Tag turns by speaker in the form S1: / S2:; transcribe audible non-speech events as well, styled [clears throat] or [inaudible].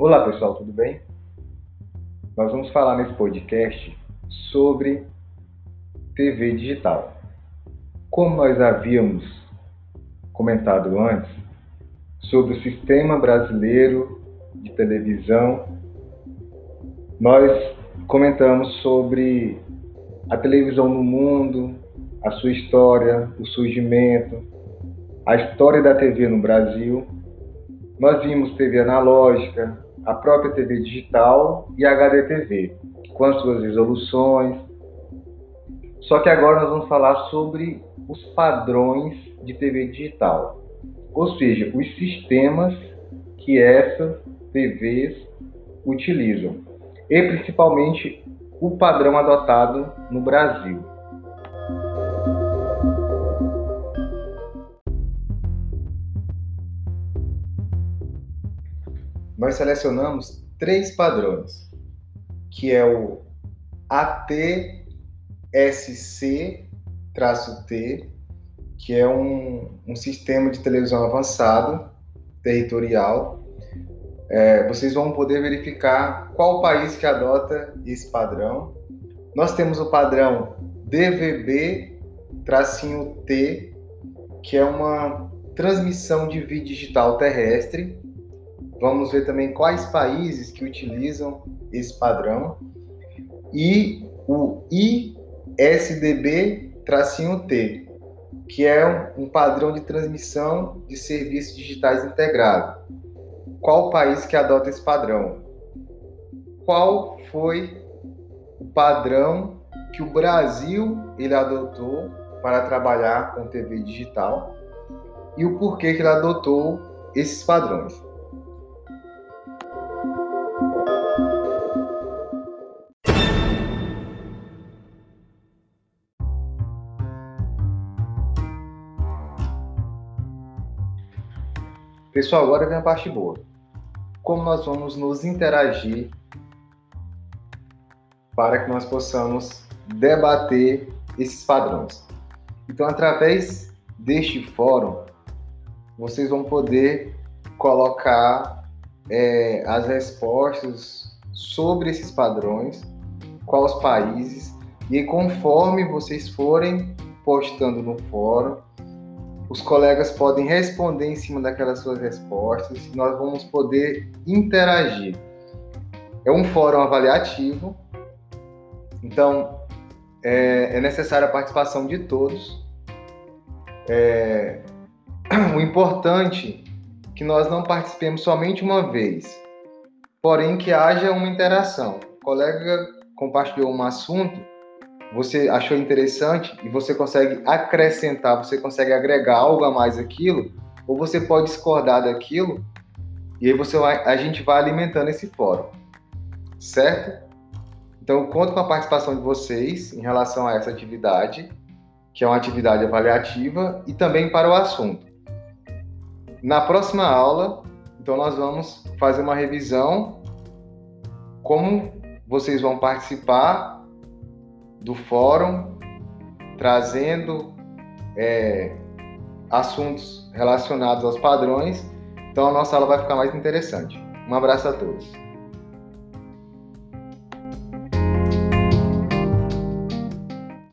S1: Olá pessoal, tudo bem? Nós vamos falar nesse podcast sobre TV digital. Como nós havíamos comentado antes sobre o sistema brasileiro de televisão, nós comentamos sobre a televisão no mundo, a sua história, o surgimento, a história da TV no Brasil. Nós vimos TV analógica, a própria TV digital e a HDTV, com as suas resoluções. Só que agora nós vamos falar sobre os padrões de TV digital, ou seja, os sistemas que essas TVs utilizam, e principalmente o padrão adotado no Brasil. Nós selecionamos três padrões, que é o ATSC-T, que é um, um sistema de televisão avançado, territorial. É, vocês vão poder verificar qual país que adota esse padrão. Nós temos o padrão DVB-T, que é uma transmissão de vídeo digital terrestre Vamos ver também quais países que utilizam esse padrão. E o ISDB-T, que é um padrão de transmissão de serviços digitais integrado. Qual país que adota esse padrão? Qual foi o padrão que o Brasil ele adotou para trabalhar com TV digital e o porquê que ele adotou esses padrões? Pessoal, agora vem a parte boa. Como nós vamos nos interagir para que nós possamos debater esses padrões. Então, através deste fórum, vocês vão poder colocar é, as respostas sobre esses padrões, quais países, e conforme vocês forem postando no fórum, os colegas podem responder em cima daquelas suas respostas e nós vamos poder interagir. É um fórum avaliativo, então é, é necessária a participação de todos. É, [clears throat] o importante é que nós não participemos somente uma vez, porém que haja uma interação. O colega compartilhou um assunto, você achou interessante e você consegue acrescentar, você consegue agregar algo a mais aquilo, ou você pode discordar daquilo, e aí você vai, a gente vai alimentando esse fórum, certo? Então, conto com a participação de vocês em relação a essa atividade, que é uma atividade avaliativa, e também para o assunto. Na próxima aula, então, nós vamos fazer uma revisão, como vocês vão participar do fórum, trazendo é, assuntos relacionados aos padrões. Então a nossa aula vai ficar mais interessante. Um abraço a todos.